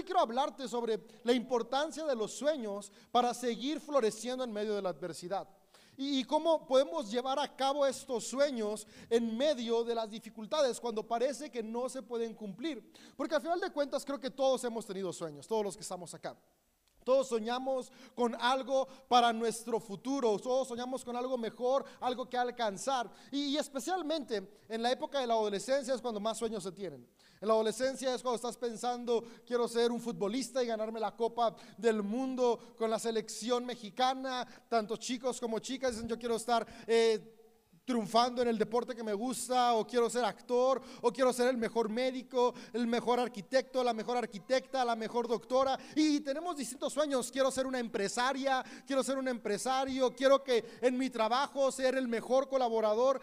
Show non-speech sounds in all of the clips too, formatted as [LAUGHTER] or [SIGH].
hoy quiero hablarte sobre la importancia de los sueños para seguir floreciendo en medio de la adversidad. Y, cómo podemos llevar a cabo estos sueños en medio de las dificultades cuando parece que no se pueden cumplir. Porque al final de cuentas creo que todos hemos tenido sueños, todos los que estamos acá. Todos soñamos con algo para nuestro futuro, todos soñamos con algo mejor, algo que alcanzar. Y, especialmente en la época de la adolescencia es cuando más sueños se tienen. En la adolescencia es cuando estás pensando, quiero ser un futbolista y ganarme la Copa del Mundo con la selección mexicana. Tanto chicos como chicas dicen, yo quiero estar... Eh, triunfando en el deporte que me gusta, o quiero ser actor, o quiero ser el mejor médico, el mejor arquitecto, la mejor arquitecta, la mejor doctora. Y tenemos distintos sueños. Quiero ser una empresaria, quiero ser un empresario, quiero que en mi trabajo ser el mejor colaborador.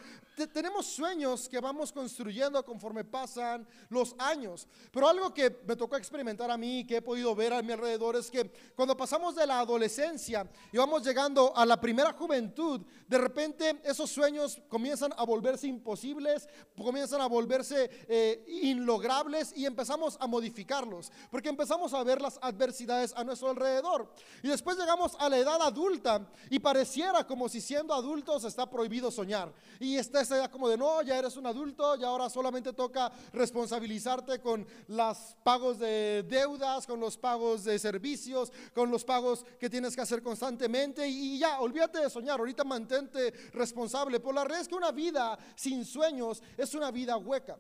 tenemos sueños que vamos construyendo conforme pasan los años. Pero algo que me tocó experimentar a mí, que he podido ver a mi alrededor, es que cuando pasamos de la adolescencia y vamos llegando a la primera juventud, de repente esos sueños comienzan a volverse imposibles, comienzan a volverse eh, inlogrables y empezamos a modificarlos, porque empezamos a ver las adversidades a nuestro alrededor. Y después llegamos a la edad adulta y pareciera como si siendo adultos está prohibido soñar. Y está esa idea como de, no, ya eres un adulto y ahora solamente toca responsabilizarte con los pagos de deudas, con los pagos de servicios, con los pagos que tienes que hacer constantemente y ya, olvídate de soñar, ahorita mantente responsable por la es que una vida sin sueños es una vida hueca.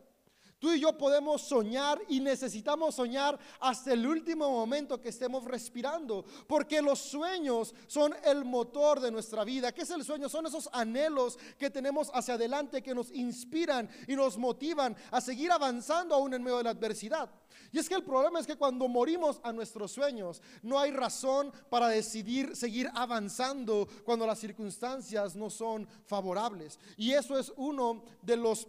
Tú y yo podemos soñar y necesitamos soñar hasta el último momento que estemos respirando, porque los sueños son el motor de nuestra vida. ¿Qué es el sueño? Son esos anhelos que tenemos hacia adelante que nos inspiran y nos motivan a seguir avanzando aún en medio de la adversidad. Y es que el problema es que cuando morimos a nuestros sueños, no hay razón para decidir seguir avanzando cuando las circunstancias no son favorables. Y eso es uno de los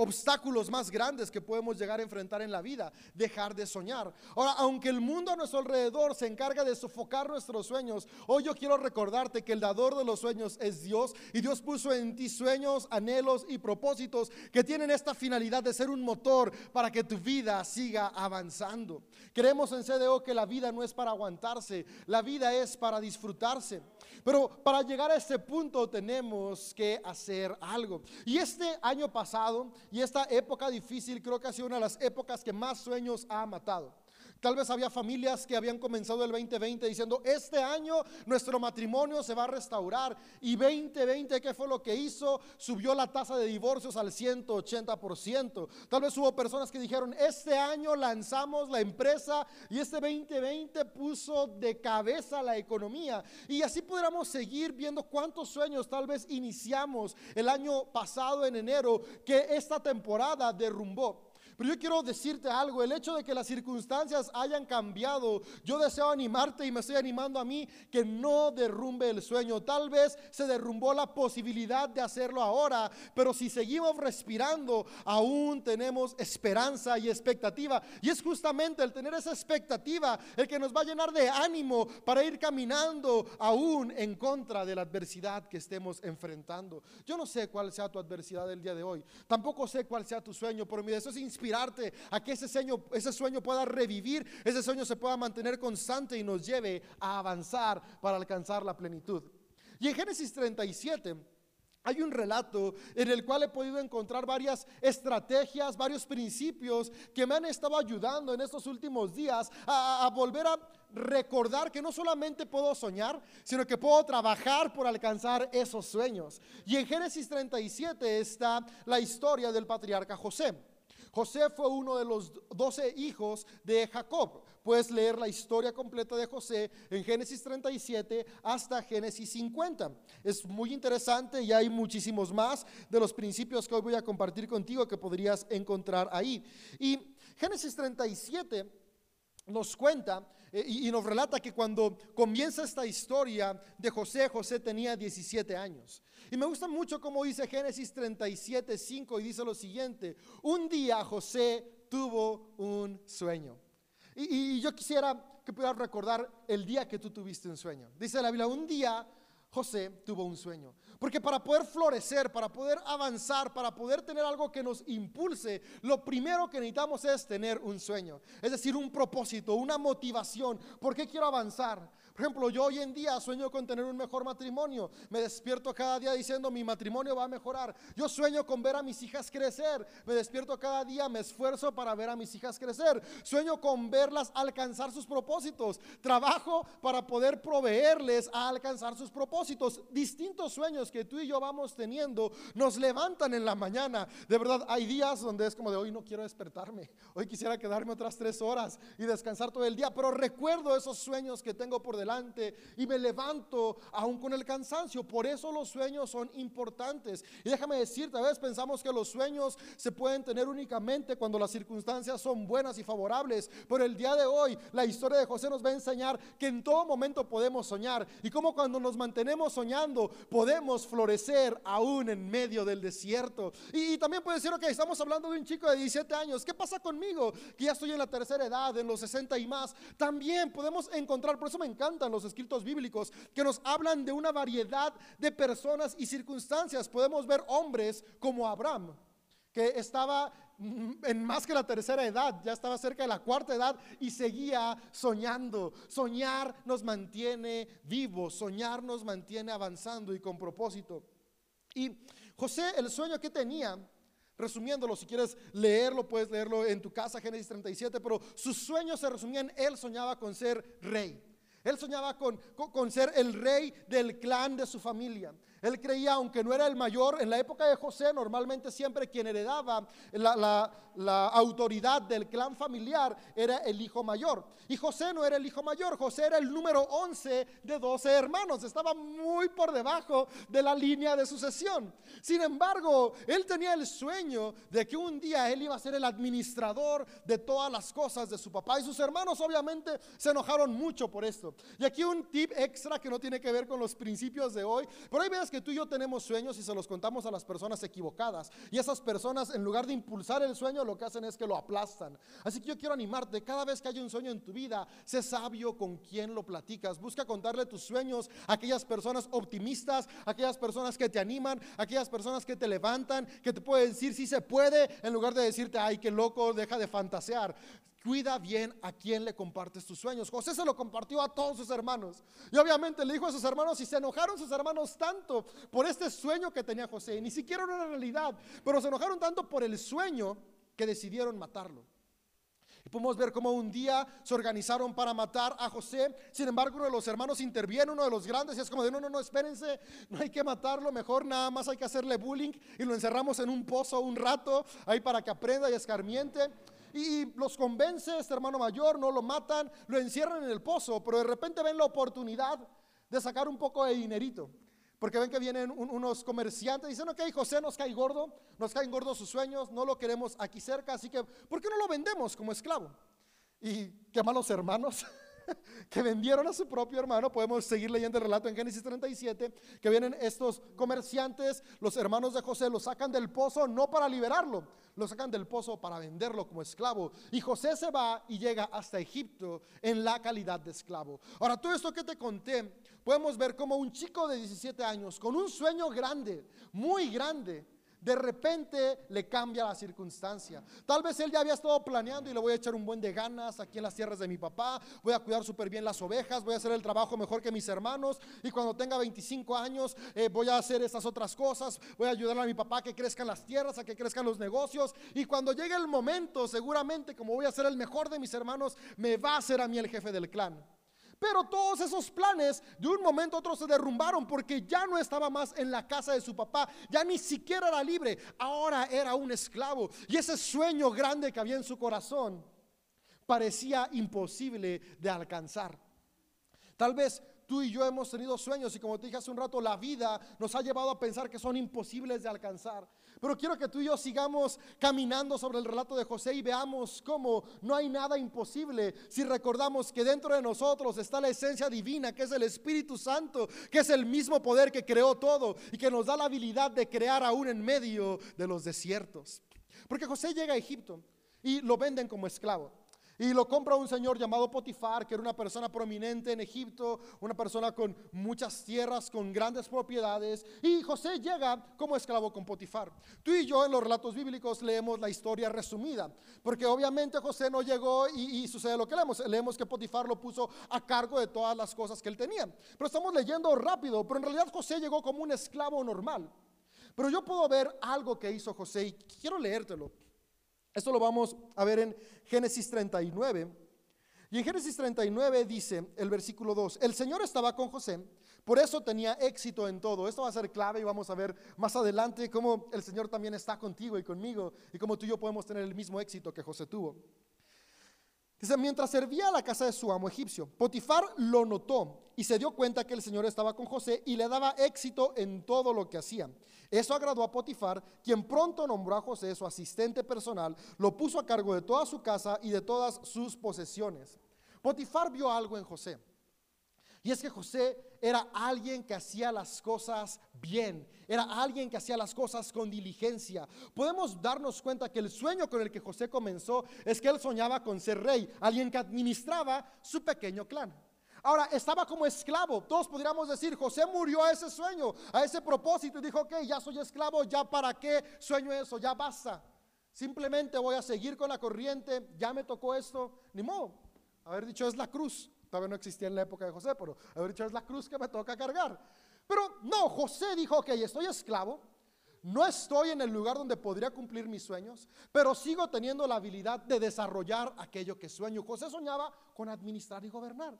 obstáculos más grandes que podemos llegar a enfrentar en la vida, dejar de soñar. Ahora, aunque el mundo a nuestro alrededor se encarga de sofocar nuestros sueños, hoy yo quiero recordarte que el dador de los sueños es Dios y Dios puso en ti sueños, anhelos y propósitos que tienen esta finalidad de ser un motor para que tu vida siga avanzando. Creemos en CDO que la vida no es para aguantarse, la vida es para disfrutarse. Pero para llegar a este punto tenemos que hacer algo. Y este año pasado y esta época difícil creo que ha sido una de las épocas que más sueños ha matado. Tal vez había familias que habían comenzado el 2020 diciendo, este año nuestro matrimonio se va a restaurar. Y 2020, ¿qué fue lo que hizo? Subió la tasa de divorcios al 180%. Tal vez hubo personas que dijeron, este año lanzamos la empresa y este 2020 puso de cabeza la economía. Y así pudiéramos seguir viendo cuántos sueños tal vez iniciamos el año pasado en enero que esta temporada derrumbó. Pero yo quiero decirte algo, el hecho de que las circunstancias hayan cambiado, yo deseo animarte y me estoy animando a mí que no derrumbe el sueño. Tal vez se derrumbó la posibilidad de hacerlo ahora, pero si seguimos respirando, aún tenemos esperanza y expectativa. Y es justamente el tener esa expectativa el que nos va a llenar de ánimo para ir caminando aún en contra de la adversidad que estemos enfrentando. Yo no sé cuál sea tu adversidad del día de hoy, tampoco sé cuál sea tu sueño, pero mi deseo es inspirar a que ese sueño, ese sueño pueda revivir, ese sueño se pueda mantener constante y nos lleve a avanzar para alcanzar la plenitud. Y en Génesis 37 hay un relato en el cual he podido encontrar varias estrategias, varios principios que me han estado ayudando en estos últimos días a, a, volver a recordar que no solamente puedo soñar, sino que puedo trabajar por alcanzar esos sueños. Y en Génesis 37 está la historia del patriarca José. José fue uno de los doce hijos de Jacob. Puedes leer la historia completa de José en Génesis 37 hasta Génesis 50. Es muy interesante y hay muchísimos más de los principios que hoy voy a compartir contigo que podrías encontrar ahí. Y Génesis 37 nos cuenta eh, y, nos relata que cuando comienza esta historia de José, José tenía 17 años. Y me gusta mucho cómo dice Génesis 37, 5 y dice lo siguiente, un día José tuvo un sueño. Y, y yo quisiera que pudieras recordar el día que tú tuviste un sueño. Dice la Biblia, un día José tuvo un sueño. Porque para poder florecer, para poder avanzar, para poder tener algo que nos impulse, lo primero que necesitamos es tener un sueño. Es decir, un propósito, una motivación. ¿Por qué quiero avanzar? Por ejemplo, yo hoy en día sueño con tener un mejor matrimonio. Me despierto cada día diciendo mi matrimonio va a mejorar. Yo sueño con ver a mis hijas crecer. Me despierto cada día, me esfuerzo para ver a mis hijas crecer. Sueño con verlas alcanzar sus propósitos. Trabajo para poder proveerles a alcanzar sus propósitos. Distintos sueños que tú y yo vamos teniendo nos levantan en la mañana. De verdad, hay días donde es como de hoy no quiero despertarme. Hoy quisiera quedarme otras tres horas y descansar todo el día. Pero recuerdo esos sueños que tengo por delante y me levanto aún con el cansancio. Por eso los sueños son importantes. Y déjame decirte, a veces pensamos que los sueños se pueden tener únicamente cuando las circunstancias son buenas y favorables. Pero el día de hoy, la historia de José nos va a enseñar que en todo momento podemos soñar y como cuando nos mantenemos soñando podemos florecer aún en medio del desierto. Y, también puede decir, ok, estamos hablando de un chico de 17 años. ¿Qué pasa conmigo? Que ya estoy en la tercera edad, en los 60 y más. También podemos encontrar, por eso me encanta los escritos bíblicos que nos hablan de una variedad de personas y circunstancias. Podemos ver hombres como Abraham, que estaba en más que la tercera edad, ya estaba cerca de la cuarta edad y seguía soñando. Soñar nos mantiene vivos, soñar nos mantiene avanzando y con propósito. Y José, el sueño que tenía, resumiéndolo, si quieres leerlo, puedes leerlo en tu casa, Génesis 37, pero sus sueños se resumían, él soñaba con ser rey. Él soñaba con, con, ser el rey del clan de su familia. Él creía, aunque no era el mayor, en la época de José, normalmente siempre quien heredaba la, autoridad del clan familiar era el hijo mayor. Y José no era el hijo mayor, José era el número 11 de 12 hermanos, estaba muy por debajo de la línea de sucesión. Sin embargo, él tenía el sueño de que un día él iba a ser el administrador de todas las cosas de su papá. Y sus hermanos obviamente se enojaron mucho por esto. Y aquí un tip extra que no tiene que ver con los principios de hoy, pero hay veces que tú y yo tenemos sueños y se los contamos a las personas equivocadas. Y esas personas, en lugar de impulsar el sueño, lo que hacen es que lo aplastan. Así que yo quiero animarte, cada vez que haya un sueño en tu vida, sé sabio con quién lo platicas. Busca contarle tus sueños a aquellas personas optimistas, aquellas personas que te animan, aquellas personas que te levantan, que te pueden decir si se puede, en lugar de decirte, ay, qué loco, deja de fantasear. Cuida bien a quien le compartes tus sueños. José se lo compartió a todos sus hermanos. Y obviamente le dijo a sus hermanos y se enojaron sus hermanos tanto por este sueño que tenía José. Ni siquiera era realidad, pero se enojaron tanto por el sueño que decidieron matarlo. Y podemos ver cómo un día se organizaron para matar a José. Sin embargo, uno de los hermanos interviene, uno de los grandes, y es como de, no, no, no, espérense, no hay que matarlo, mejor nada más hay que hacerle bullying y lo encerramos en un pozo un rato, ahí para que aprenda y escarmiente y los convence, este hermano mayor, no lo matan, lo encierran en el pozo, pero de repente ven la oportunidad de sacar un poco de dinerito. Porque ven que vienen unos comerciantes dicen, ok, José nos cae gordo, nos caen gordos sus sueños, no lo queremos aquí cerca, así que, ¿por qué no lo vendemos como esclavo? Y qué malos hermanos. [LAUGHS] [LAUGHS] que vendieron a su propio hermano. Podemos seguir leyendo el relato en Génesis 37, que vienen estos comerciantes, los hermanos de José, lo sacan del pozo no para liberarlo, lo sacan del pozo para venderlo como esclavo. Y José se va y llega hasta Egipto en la calidad de esclavo. Ahora, todo esto que te conté, podemos ver como un chico de 17 años, con un sueño grande, muy grande, de repente le cambia la circunstancia. Tal vez él ya había estado planeando y le voy a echar un buen de ganas aquí en las tierras de mi papá, voy a cuidar súper bien las ovejas, voy a hacer el trabajo mejor que mis hermanos y cuando tenga 25 años eh, voy a hacer estas otras cosas, voy a ayudar a mi papá a que crezcan las tierras, a que crezcan los negocios y cuando llegue el momento, seguramente como voy a ser el mejor de mis hermanos, me va a ser a mí el jefe del clan. Pero todos esos planes de un momento a otro se derrumbaron porque ya no estaba más en la casa de su papá, ya ni siquiera era libre, ahora era un esclavo. Y ese sueño grande que había en su corazón parecía imposible de alcanzar. Tal vez tú y yo hemos tenido sueños y como te dije hace un rato, la vida nos ha llevado a pensar que son imposibles de alcanzar. Pero quiero que tú y yo sigamos caminando sobre el relato de José y veamos cómo no hay nada imposible si recordamos que dentro de nosotros está la esencia divina, que es el Espíritu Santo, que es el mismo poder que creó todo y que nos da la habilidad de crear aún en medio de los desiertos. Porque José llega a Egipto y lo venden como esclavo. Y lo compra un señor llamado Potifar, que era una persona prominente en Egipto, una persona con muchas tierras, con grandes propiedades. Y José llega como esclavo con Potifar. Tú y yo en los relatos bíblicos leemos la historia resumida, porque obviamente José no llegó y, sucede lo que leemos. Leemos que Potifar lo puso a cargo de todas las cosas que él tenía. Pero estamos leyendo rápido, pero en realidad José llegó como un esclavo normal. Pero yo puedo ver algo que hizo José y quiero leértelo. Esto lo vamos a ver en Génesis 39. Y en Génesis 39 dice el versículo 2, el Señor estaba con José, por eso tenía éxito en todo. Esto va a ser clave y vamos a ver más adelante cómo el Señor también está contigo y conmigo y cómo tú y yo podemos tener el mismo éxito que José tuvo. Dice, mientras servía a la casa de su amo egipcio, Potifar lo notó y se dio cuenta que el Señor estaba con José y le daba éxito en todo lo que hacía. Eso agradó a Potifar, quien pronto nombró a José su asistente personal, lo puso a cargo de toda su casa y de todas sus posesiones. Potifar vio algo en José. Y es que José era alguien que hacía las cosas bien, era alguien que hacía las cosas con diligencia. Podemos darnos cuenta que el sueño con el que José comenzó es que él soñaba con ser rey, alguien que administraba su pequeño clan. Ahora, estaba como esclavo. Todos podríamos decir, José murió a ese sueño, a ese propósito y dijo, ok, ya soy esclavo, ya para qué sueño eso, ya basta. Simplemente voy a seguir con la corriente, ya me tocó esto, ni modo. Haber dicho es la cruz, todavía no existía en la época de José, pero dicho es la cruz que me toca cargar. Pero no, José dijo, ok, estoy esclavo, no estoy en el lugar donde podría cumplir mis sueños, pero sigo teniendo la habilidad de desarrollar aquello que sueño. José soñaba con administrar y gobernar.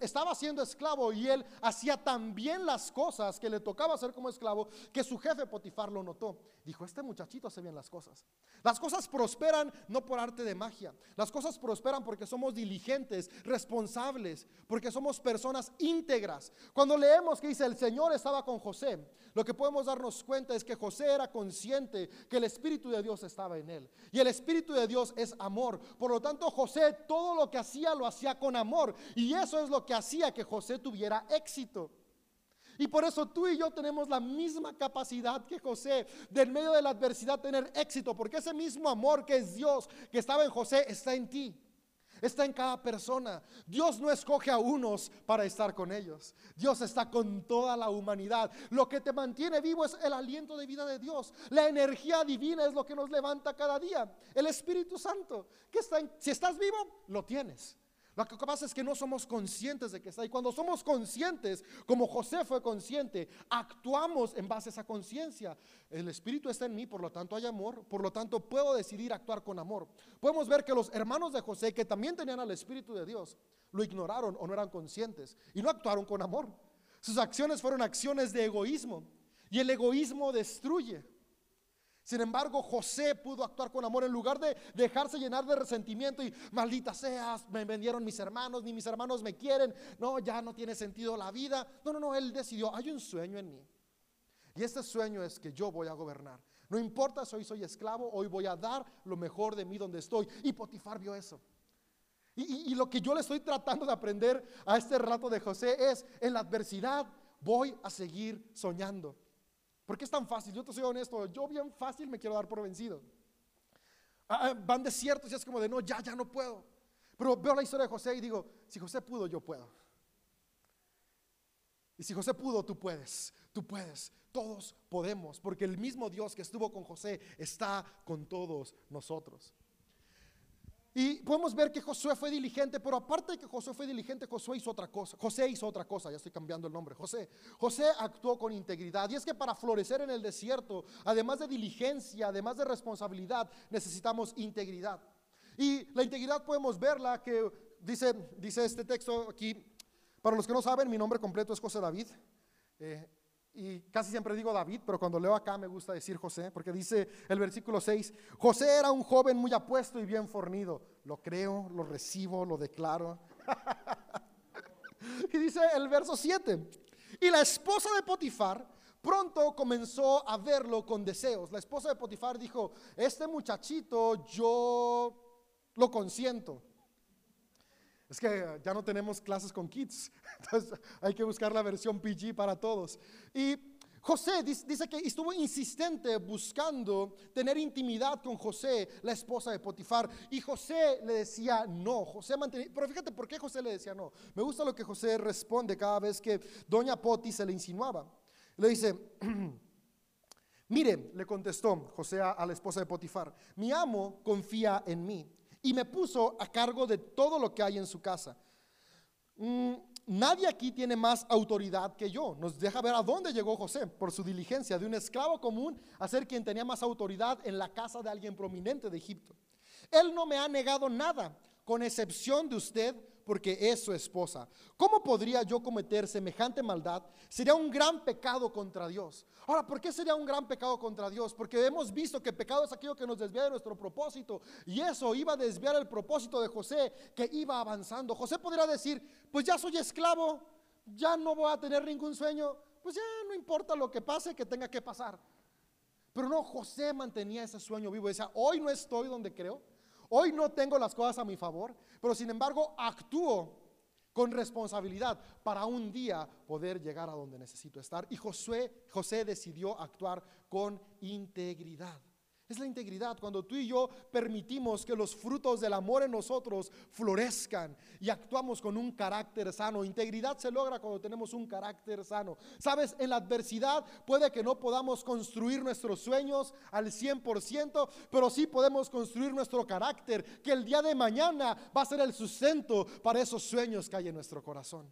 Estaba siendo esclavo y él hacía tan bien las cosas que le tocaba hacer como esclavo que su jefe Potifar lo notó. Dijo, este muchachito hace bien las cosas. Las cosas prosperan no por arte de magia. Las cosas prosperan porque somos diligentes, responsables, porque somos personas íntegras. Cuando leemos que dice el Señor estaba con José, lo que podemos darnos cuenta es que José era consciente que el Espíritu de Dios estaba en él. Y el Espíritu de Dios es amor. Por lo tanto, José todo lo que hacía lo hacía con amor. Y eso es lo que hacía que José tuviera éxito. Y por eso tú y yo tenemos la misma capacidad que José de en medio de la adversidad tener éxito, porque ese mismo amor que es Dios, que estaba en José, está en ti. Está en cada persona. Dios no escoge a unos para estar con ellos. Dios está con toda la humanidad. Lo que te mantiene vivo es el aliento de vida de Dios. La energía divina es lo que nos levanta cada día. El Espíritu Santo. Que está si estás vivo, lo tienes. Lo que pasa es que no somos conscientes de que está. Y cuando somos conscientes, como José fue consciente, actuamos en base a esa conciencia. El Espíritu está en mí, por lo tanto hay amor, por lo tanto puedo decidir actuar con amor. Podemos ver que los hermanos de José, que también tenían al Espíritu de Dios, lo ignoraron o no eran conscientes y no actuaron con amor. Sus acciones fueron acciones de egoísmo y el egoísmo destruye. Sin embargo, José pudo actuar con amor en lugar de dejarse llenar de resentimiento y maldita seas, me vendieron mis hermanos, ni mis hermanos me quieren, no, ya no tiene sentido la vida. No, no, no, él decidió, hay un sueño en mí. Y este sueño es que yo voy a gobernar. No importa si hoy soy esclavo, hoy voy a dar lo mejor de mí donde estoy. Y Potifar vio eso. Y, y lo que yo le estoy tratando de aprender a este relato de José es, en la adversidad voy a seguir soñando. ¿Por qué es tan fácil? Yo te soy honesto, yo bien fácil me quiero dar por vencido. Ah, ah, van desiertos y es como de, no, ya, ya no puedo. Pero veo la historia de José y digo, si José pudo, yo puedo. Y si José pudo, tú puedes, tú puedes, todos podemos, porque el mismo Dios que estuvo con José está con todos nosotros. Y podemos ver que Josué fue diligente, pero aparte de que Josué fue diligente, Josué hizo otra cosa. José hizo otra cosa, ya estoy cambiando el nombre. José, José actuó con integridad. Y es que para florecer en el desierto, además de diligencia, además de responsabilidad, necesitamos integridad. Y la integridad podemos verla que dice, dice este texto aquí. Para los que no saben, mi nombre completo es José David. Eh, y casi siempre digo David, pero cuando leo acá me gusta decir José, porque dice el versículo 6, José era un joven muy apuesto y bien fornido. Lo creo, lo recibo, lo declaro. [LAUGHS] y dice el verso 7, y la esposa de Potifar pronto comenzó a verlo con deseos. La esposa de Potifar dijo, este muchachito yo lo consiento. Es que ya no tenemos clases con kids, [LAUGHS] entonces hay que buscar la versión PG para todos. Y José dice que estuvo insistente buscando tener intimidad con José, la esposa de Potifar. Y José le decía no. José mantenía, pero fíjate por qué José le decía no. Me gusta lo que José responde cada vez que doña Poti se le insinuaba. Le dice, [CLEARS THROAT] mire, le contestó José a, la esposa de Potifar, mi amo confía en mí y me puso a cargo de todo lo que hay en su casa. Mm, nadie aquí tiene más autoridad que yo. Nos deja ver a dónde llegó José por su diligencia de un esclavo común a ser quien tenía más autoridad en la casa de alguien prominente de Egipto. Él no me ha negado nada, con excepción de usted porque es su esposa. ¿Cómo podría yo cometer semejante maldad? Sería un gran pecado contra Dios. Ahora, ¿por qué sería un gran pecado contra Dios? Porque hemos visto que pecado es aquello que nos desvía de nuestro propósito. Y eso iba a desviar el propósito de José, que iba avanzando. José podría decir, pues ya soy esclavo, ya no voy a tener ningún sueño, pues ya no importa lo que pase, que tenga que pasar. Pero no, José mantenía ese sueño vivo. Decía, hoy no estoy donde creo Hoy no tengo las cosas a mi favor, pero sin embargo actúo con responsabilidad para un día poder llegar a donde necesito estar. Y José decidió actuar con integridad. Es la integridad, cuando tú y yo permitimos que los frutos del amor en nosotros florezcan y actuamos con un carácter sano. Integridad se logra cuando tenemos un carácter sano. Sabes, en la adversidad puede que no podamos construir nuestros sueños al 100%, pero sí podemos construir nuestro carácter, que el día de mañana va a ser el sustento para esos sueños que hay en nuestro corazón.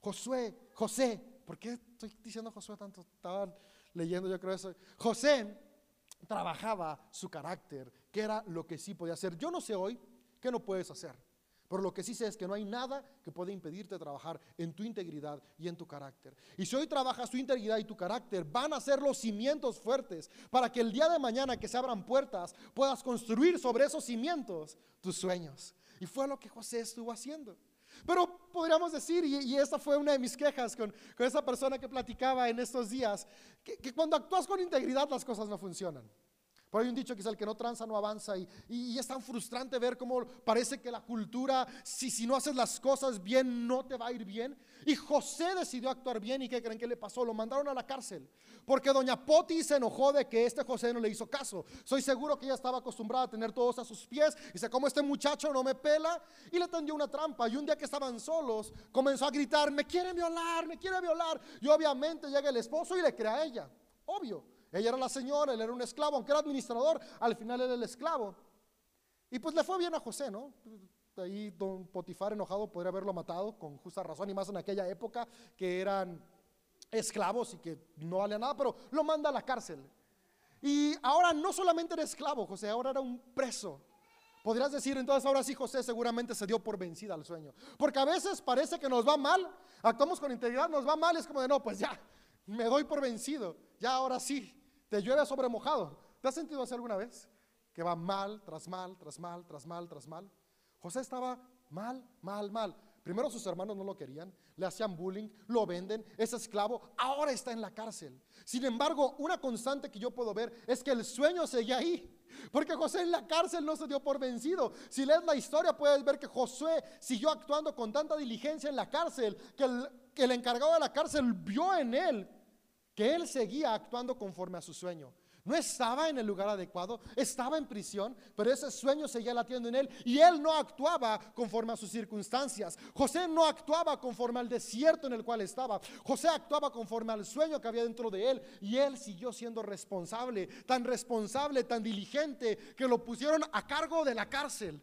Josué, José, ¿por qué estoy diciendo Josué tanto? Estaba leyendo yo creo eso. José trabajaba su carácter, que era lo que sí podía hacer. Yo no sé hoy qué no puedes hacer, pero lo que sí sé es que no hay nada que pueda impedirte trabajar en tu integridad y en tu carácter. Y si hoy trabajas tu integridad y tu carácter, van a ser los cimientos fuertes para que el día de mañana que se abran puertas puedas construir sobre esos cimientos tus sueños. Y fue lo que José estuvo haciendo. Pero podríamos decir, y, esta fue una de mis quejas con, esa persona que platicaba en estos días, que cuando actúas con integridad las cosas no funcionan. Por hay un dicho que es el que no tranza no avanza y, y, es tan frustrante ver cómo parece que la cultura, si, si no haces las cosas bien, no te va a ir bien. Y José decidió actuar bien y ¿qué creen que le pasó? Lo mandaron a la cárcel porque doña Poti se enojó de que este José no le hizo caso. Soy seguro que ella estaba acostumbrada a tener todos a sus pies. Y dice, como este muchacho no me pela y le tendió una trampa. Y un día que estaban solos, comenzó a gritar, me quiere violar, me quiere violar. Y obviamente llega el esposo y le crea a ella. Obvio. Ella era la señora, él era un esclavo, aunque era administrador, al final era el esclavo. Y pues le fue bien a José, ¿no? Ahí don Potifar enojado podría haberlo matado con justa razón y más en aquella época que eran esclavos y que no valía nada, pero lo manda a la cárcel. Y ahora no solamente era esclavo, José, ahora era un preso. Podrías decir, entonces ahora sí José seguramente se dio por vencida al sueño. Porque a veces parece que nos va mal, actuamos con integridad, nos va mal, es como de no, pues ya, me doy por vencido, ya ahora sí, te llueve sobre mojado. ¿Te has sentido así alguna vez? Que va mal, tras mal, tras mal, tras mal, tras mal. José estaba mal, mal, mal. Primero sus hermanos no lo querían, le hacían bullying, lo venden, es esclavo, ahora está en la cárcel. Sin embargo, una constante que yo puedo ver es que el sueño seguía ahí. Porque José en la cárcel no se dio por vencido. Si lees la historia puedes ver que Josué siguió actuando con tanta diligencia en la cárcel que el, que el encargado de la cárcel vio en él que él seguía actuando conforme a su sueño. No estaba en el lugar adecuado, estaba en prisión, pero ese sueño seguía latiendo en él y él no actuaba conforme a sus circunstancias. José no actuaba conforme al desierto en el cual estaba. José actuaba conforme al sueño que había dentro de él y él siguió siendo responsable, tan responsable, tan diligente que lo pusieron a cargo de la cárcel.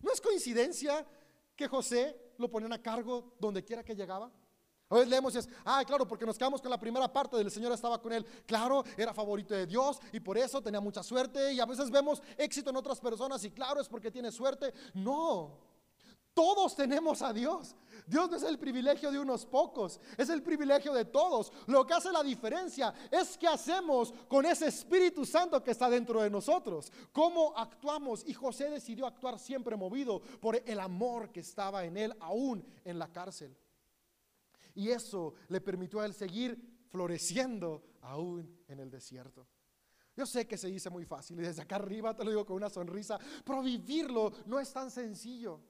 No es coincidencia que José lo ponían a cargo donde quiera que llegaba. A veces leemos y es, ah, claro, porque nos quedamos con la primera parte del Señor estaba con él. Claro, era favorito de Dios y por eso tenía mucha suerte. Y a veces vemos éxito en otras personas y claro, es porque tiene suerte. No, todos tenemos a Dios. Dios no es el privilegio de unos pocos, es el privilegio de todos. Lo que hace la diferencia es qué hacemos con ese Espíritu Santo que está dentro de nosotros. Cómo actuamos. Y José decidió actuar siempre movido por el amor que estaba en él, aún en la cárcel. Y eso le permitió a él seguir floreciendo aún en el desierto. Yo sé que se dice muy fácil y desde acá arriba te lo digo con una sonrisa, pero vivirlo no es tan sencillo.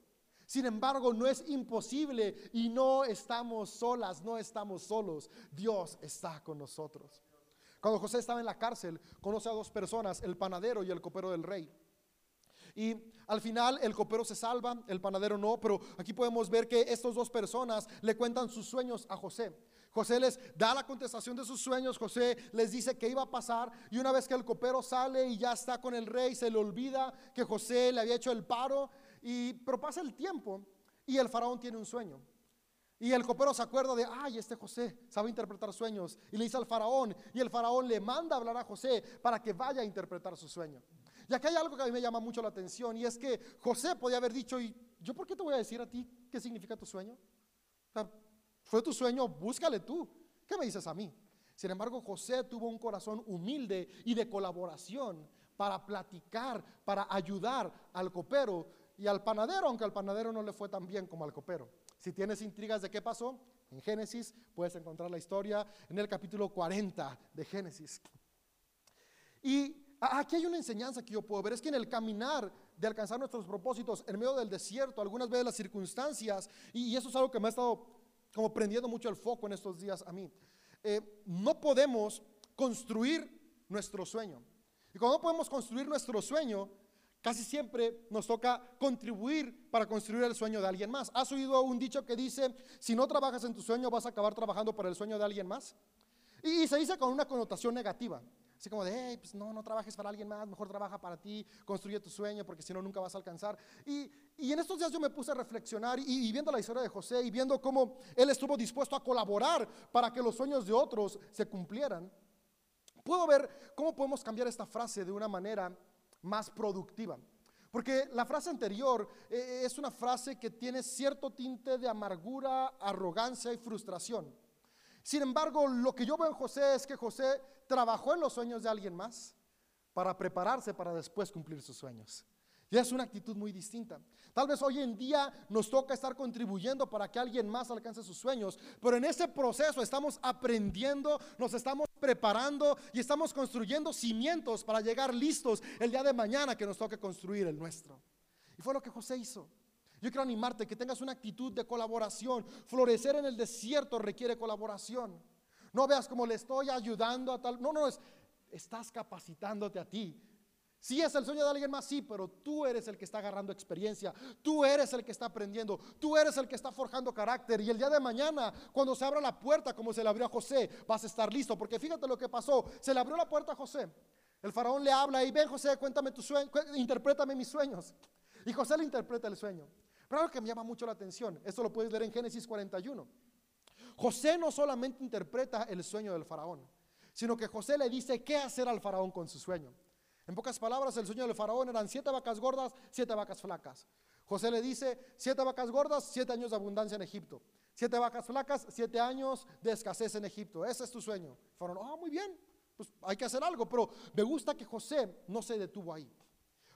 Sin embargo, no es imposible y no estamos solas, no estamos solos. Dios está con nosotros. Cuando José estaba en la cárcel, conoce a dos personas, el panadero y el copero del rey. Y al final el copero se salva, el panadero no, pero aquí podemos ver que estas dos personas le cuentan sus sueños a José. José les da la contestación de sus sueños, José les dice que iba a pasar y una vez que el copero sale y ya está con el rey, se le olvida que José le había hecho el paro, y, pero pasa el tiempo y el faraón tiene un sueño. Y el copero se acuerda de, ay, este José sabe interpretar sueños. Y le dice al faraón, y el faraón le manda hablar a José para que vaya a interpretar su sueño. Y acá hay algo que a mí me llama mucho la atención, y es que José podía haber dicho, ¿y yo por qué te voy a decir a ti qué significa tu sueño? fue tu sueño, búscale tú. ¿Qué me dices a mí? Sin embargo, José tuvo un corazón humilde y de colaboración para platicar, para ayudar al copero y al panadero, aunque al panadero no le fue tan bien como al copero. Si tienes intrigas de qué pasó, en Génesis puedes encontrar la historia en el capítulo 40 de Génesis. Y aquí hay una enseñanza que yo puedo ver, es que en el caminar de alcanzar nuestros propósitos en medio del desierto, algunas veces las circunstancias, y, eso es algo que me ha estado como prendiendo mucho el foco en estos días a mí. Eh, no podemos construir nuestro sueño. Y cuando no podemos construir nuestro sueño, casi siempre nos toca contribuir para construir el sueño de alguien más. ¿Has oído un dicho que dice, si no trabajas en tu sueño, vas a acabar trabajando para el sueño de alguien más? Y, se dice con una connotación negativa. Así como de, hey, pues no, no trabajes para alguien más, mejor trabaja para ti, construye tu sueño, porque si no, nunca vas a alcanzar. Y, en estos días yo me puse a reflexionar y, viendo la historia de José y viendo cómo él estuvo dispuesto a colaborar para que los sueños de otros se cumplieran, puedo ver cómo podemos cambiar esta frase de una manera más productiva. Porque la frase anterior eh, es una frase que tiene cierto tinte de amargura, arrogancia y frustración. Sin embargo, lo que yo veo en José es que José trabajó en los sueños de alguien más para prepararse para después cumplir sus sueños. Y es una actitud muy distinta. Tal vez hoy en día nos toca estar contribuyendo para que alguien más alcance sus sueños, pero en ese proceso estamos aprendiendo, nos estamos preparando y estamos construyendo cimientos para llegar listos el día de mañana que nos toque construir el nuestro. Y fue lo que José hizo. Yo quiero animarte que tengas una actitud de colaboración. Florecer en el desierto requiere colaboración. No veas como le estoy ayudando a tal. No, no, es, estás capacitándote a ti. Si es el sueño de alguien más, sí, pero tú eres el que está agarrando experiencia, tú eres el que está aprendiendo, tú eres el que está forjando carácter. Y el día de mañana, cuando se abra la puerta, como se le abrió a José, vas a estar listo. Porque fíjate lo que pasó: se le abrió la puerta a José. El faraón le habla y ven, José, cuéntame tu sueño, interprétame mis sueños. Y José le interpreta el sueño. Pero algo que me llama mucho la atención, esto lo puedes leer en Génesis 41. José no solamente interpreta el sueño del faraón, sino que José le dice qué hacer al faraón con su sueño. En pocas palabras, el sueño del faraón eran siete vacas gordas, siete vacas flacas. José le dice, siete vacas gordas, siete años de abundancia en Egipto. Siete vacas flacas, siete años de escasez en Egipto. Ese es tu sueño. Faraón, ah, muy bien, pues hay que hacer algo. Pero me gusta que José no se detuvo ahí.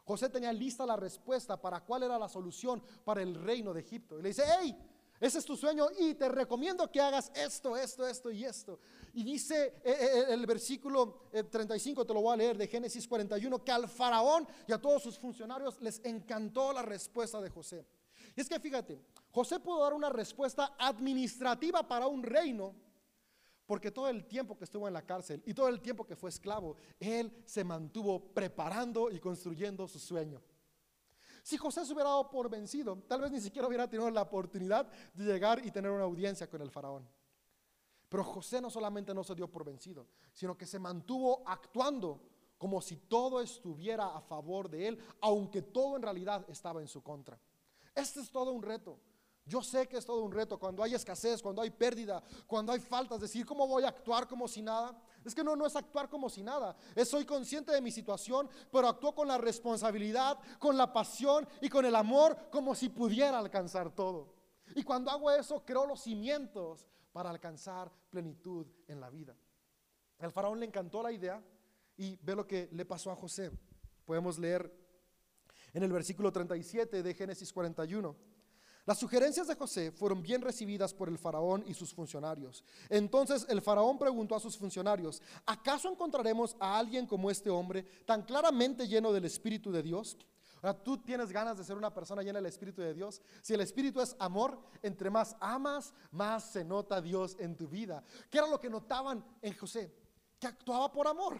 José tenía lista la respuesta para cuál era la solución para el reino de Egipto. Y le dice, hey, ese es tu sueño y te recomiendo que hagas esto, esto, esto y esto. Y dice eh, eh, eh, el versículo 35, te lo voy a leer de Génesis 41, que al faraón y a todos sus funcionarios les encantó la respuesta de José. Y es que fíjate, José pudo dar una respuesta administrativa para un reino porque todo el tiempo que estuvo en la cárcel y todo el tiempo que fue esclavo, él se mantuvo preparando y construyendo su sueño. Si José se hubiera dado por vencido, tal vez ni siquiera hubiera tenido la oportunidad de llegar y tener una audiencia con el faraón. Pero José no solamente no se dio por vencido, sino que se mantuvo actuando como si todo estuviera a favor de él, aunque todo en realidad estaba en su contra. Este es todo un reto. Yo sé que es todo un reto cuando hay escasez, cuando hay pérdida, cuando hay faltas, decir cómo voy a actuar como si nada. Es que no, no es actuar como si nada, es soy consciente de mi situación, pero actúo con la responsabilidad, con la pasión y con el amor como si pudiera alcanzar todo. Y cuando hago eso, creo los cimientos para alcanzar plenitud en la vida. Al faraón le encantó la idea y ve lo que le pasó a José. Podemos leer en el versículo 37 de Génesis 41. Las sugerencias de José fueron bien recibidas por el faraón y sus funcionarios. Entonces el faraón preguntó a sus funcionarios, ¿acaso encontraremos a alguien como este hombre, tan claramente lleno del Espíritu de Dios? Ahora, tú tienes ganas de ser una persona llena del Espíritu de Dios. Si el Espíritu es amor, entre más amas, más se nota Dios en tu vida. ¿Qué era lo que notaban en José? Que actuaba por amor.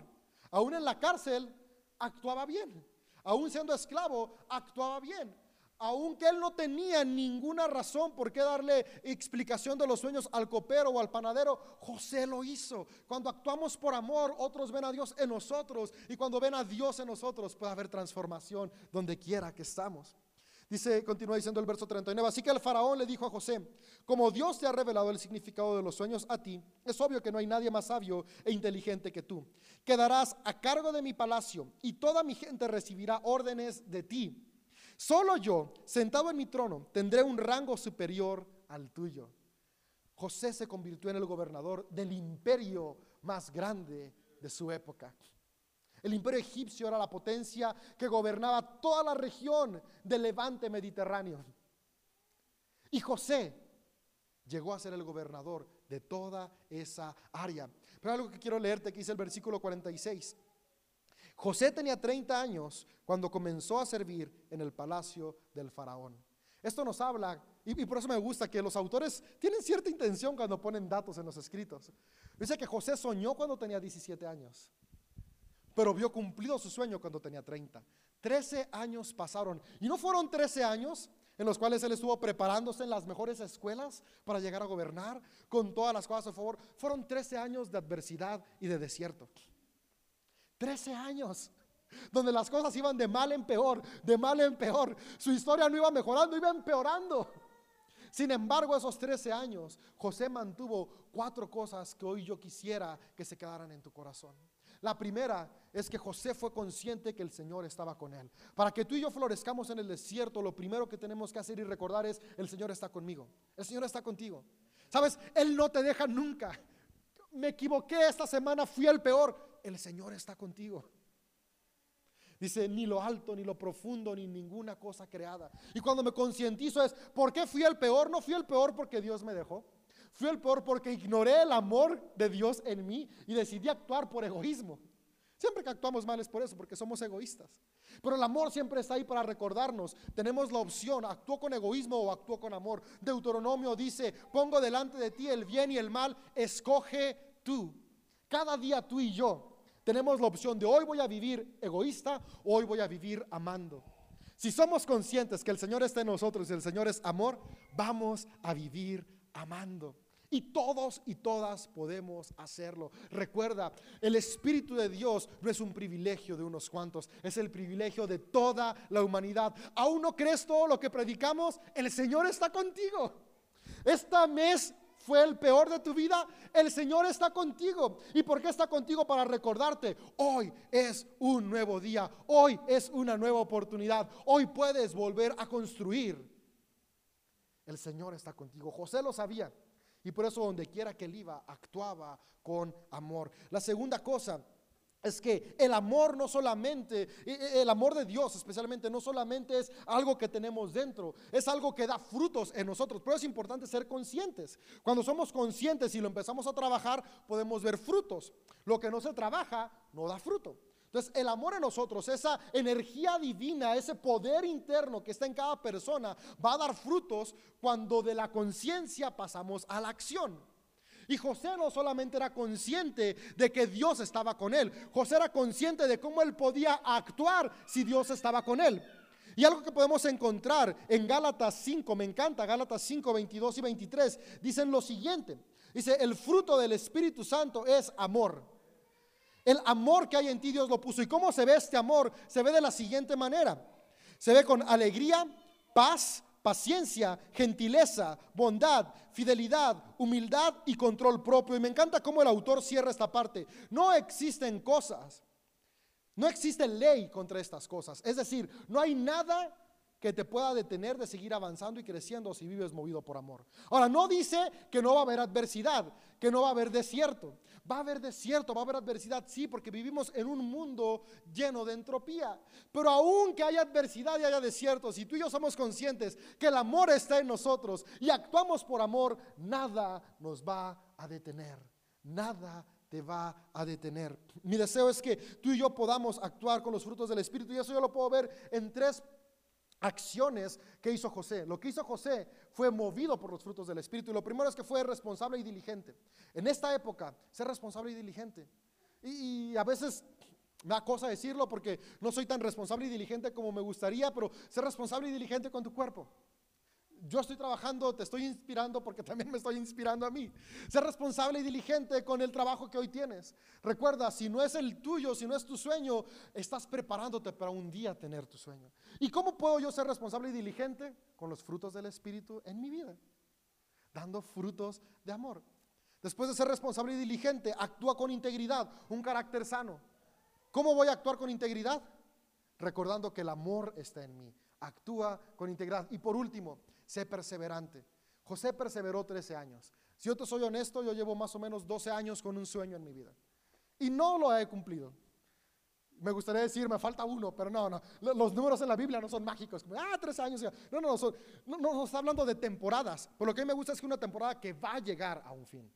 Aún en la cárcel, actuaba bien. Aún siendo esclavo, actuaba bien aunque él no tenía ninguna razón por qué darle explicación de los sueños al copero o al panadero, José lo hizo. Cuando actuamos por amor, otros ven a Dios en nosotros y cuando ven a Dios en nosotros puede haber transformación donde quiera que estamos. Dice, continúa diciendo el verso 39, así que el faraón le dijo a José, como Dios te ha revelado el significado de los sueños a ti, es obvio que no hay nadie más sabio e inteligente que tú. Quedarás a cargo de mi palacio y toda mi gente recibirá órdenes de ti. Solo yo, sentado en mi trono, tendré un rango superior al tuyo. José se convirtió en el gobernador del imperio más grande de su época. El imperio egipcio era la potencia que gobernaba toda la región del levante mediterráneo. Y José llegó a ser el gobernador de toda esa área. Pero algo que quiero leerte que dice el versículo 46. José tenía 30 años cuando comenzó a servir en el palacio del faraón. Esto nos habla, y, por eso me gusta que los autores tienen cierta intención cuando ponen datos en los escritos. Dice que José soñó cuando tenía 17 años, pero vio cumplido su sueño cuando tenía 30. 13 años pasaron, y no fueron 13 años en los cuales él estuvo preparándose en las mejores escuelas para llegar a gobernar con todas las cosas a favor. Fueron 13 años de adversidad y de desierto. 13 años, donde las cosas iban de mal en peor, de mal en peor. Su historia no iba mejorando, iba empeorando. Sin embargo, esos 13 años, José mantuvo cuatro cosas que hoy yo quisiera que se quedaran en tu corazón. La primera es que José fue consciente que el Señor estaba con él. Para que tú y yo florezcamos en el desierto, lo primero que tenemos que hacer y recordar es, el Señor está conmigo. El Señor está contigo. Sabes, Él no te deja nunca. Me equivoqué esta semana, fui el peor el Señor está contigo. Dice, ni lo alto, ni lo profundo, ni ninguna cosa creada. Y cuando me concientizo es, ¿por qué fui el peor? No fui el peor porque Dios me dejó. Fui el peor porque ignoré el amor de Dios en mí y decidí actuar por egoísmo. Siempre que actuamos mal es por eso, porque somos egoístas. Pero el amor siempre está ahí para recordarnos. Tenemos la opción, actúo con egoísmo o actúo con amor. Deuteronomio dice, pongo delante de ti el bien y el mal, escoge tú. Cada día tú y yo tenemos la opción de hoy voy a vivir egoísta hoy voy a vivir amando. Si somos conscientes que el Señor está en nosotros y el Señor es amor, vamos a vivir amando. Y todos y todas podemos hacerlo. Recuerda, el Espíritu de Dios no es un privilegio de unos cuantos, es el privilegio de toda la humanidad. ¿Aún no crees todo lo que predicamos? El Señor está contigo. Esta mes fue el peor de tu vida, el Señor está contigo. ¿Y por qué está contigo? Para recordarte, hoy es un nuevo día, hoy es una nueva oportunidad, hoy puedes volver a construir. El Señor está contigo. José lo sabía. Y por eso donde quiera que él iba, actuaba con amor. La segunda cosa es que el amor no solamente, el amor de Dios especialmente, no solamente es algo que tenemos dentro, es algo que da frutos en nosotros. Pero es importante ser conscientes. Cuando somos conscientes y lo empezamos a trabajar, podemos ver frutos. Lo que no se trabaja, no da fruto. Entonces, el amor en nosotros, esa energía divina, ese poder interno que está en cada persona, va a dar frutos cuando de la conciencia pasamos a la acción. Y José no solamente era consciente de que Dios estaba con él, José era consciente de cómo él podía actuar si Dios estaba con él. Y algo que podemos encontrar en Gálatas 5, me encanta, Gálatas 5, 22 y 23, dicen lo siguiente. Dice, el fruto del Espíritu Santo es amor. El amor que hay en ti Dios lo puso. ¿Y cómo se ve este amor? Se ve de la siguiente manera. Se ve con alegría, paz, paciencia, gentileza, bondad, fidelidad, humildad y control propio. Y me encanta cómo el autor cierra esta parte. No existen cosas, no existe ley contra estas cosas. Es decir, no hay nada que te pueda detener de seguir avanzando y creciendo si vives movido por amor. Ahora, no dice que no va a haber adversidad, que no va a haber desierto. Va a haber desierto, va a haber adversidad, sí, porque vivimos en un mundo lleno de entropía. Pero aun que haya adversidad y haya desierto, si tú y yo somos conscientes que el amor está en nosotros y actuamos por amor, nada nos va a detener. Nada te va a detener. Mi deseo es que tú y yo podamos actuar con los frutos del Espíritu y eso yo lo puedo ver en tres acciones que hizo José. Lo que hizo José fue movido por los frutos del Espíritu y lo primero es que fue responsable y diligente. En esta época, ser responsable y diligente. Y, a veces me da cosa decirlo porque no soy tan responsable y diligente como me gustaría, pero ser responsable y diligente con tu cuerpo. Yo estoy trabajando, te estoy inspirando porque también me estoy inspirando a mí. Ser responsable y diligente con el trabajo que hoy tienes. Recuerda, si no es el tuyo, si no es tu sueño, estás preparándote para un día tener tu sueño. ¿Y cómo puedo yo ser responsable y diligente? Con los frutos del Espíritu en mi vida. Dando frutos de amor. Después de ser responsable y diligente, actúa con integridad, un carácter sano. ¿Cómo voy a actuar con integridad? Recordando que el amor está en mí. Actúa con integridad. Y por último, sé perseverante. José perseveró 13 años. Si yo te soy honesto, yo llevo más o menos 12 años con un sueño en mi vida. Y no lo he cumplido. Me gustaría decir, me falta uno, pero no, no. Los números en la Biblia no son mágicos. Ah, tres años. No, no, no, no, está hablando de temporadas. Por lo que a mí me gusta es que una temporada que va a llegar a un fin.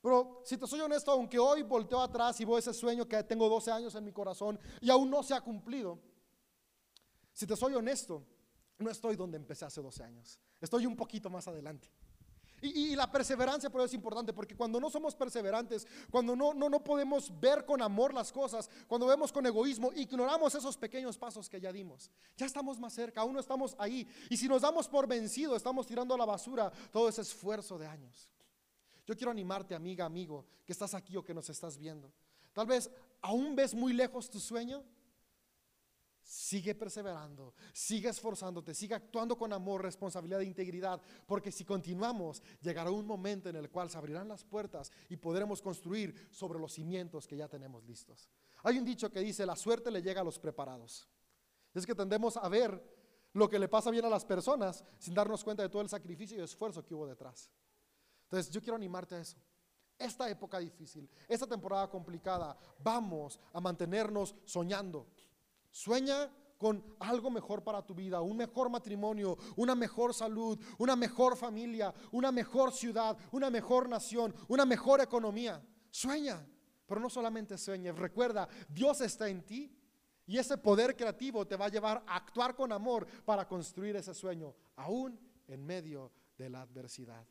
Pero si te soy honesto, aunque hoy volteo atrás y veo ese sueño que tengo 12 años en mi corazón y aún no se ha cumplido, si te soy honesto, no estoy donde empecé hace 12 años. Estoy un poquito más adelante. Y, la perseverancia por eso es importante, porque cuando no somos perseverantes, cuando no, no, no podemos ver con amor las cosas, cuando vemos con egoísmo, ignoramos esos pequeños pasos que ya dimos. Ya estamos más cerca, aún no estamos ahí. Y si nos damos por vencido, estamos tirando a la basura todo ese esfuerzo de años. Yo quiero animarte, amiga, amigo, que estás aquí o que nos estás viendo. Tal vez aún ves muy lejos tu sueño. Sigue perseverando, sigue esforzándote, sigue actuando con amor, responsabilidad e integridad, porque si continuamos, llegará un momento en el cual se abrirán las puertas y podremos construir sobre los cimientos que ya tenemos listos. Hay un dicho que dice, la suerte le llega a los preparados. Es que tendemos a ver lo que le pasa bien a las personas sin darnos cuenta de todo el sacrificio y esfuerzo que hubo detrás. Entonces yo quiero animarte a eso. Esta época difícil, esta temporada complicada, vamos a mantenernos soñando. Sueña con algo mejor para tu vida, un mejor matrimonio, una mejor salud, una mejor familia, una mejor ciudad, una mejor nación, una mejor economía. Sueña, pero no solamente sueñes, recuerda, Dios está en ti y ese poder creativo te va a llevar a actuar con amor para construir ese sueño, aún en medio de la adversidad.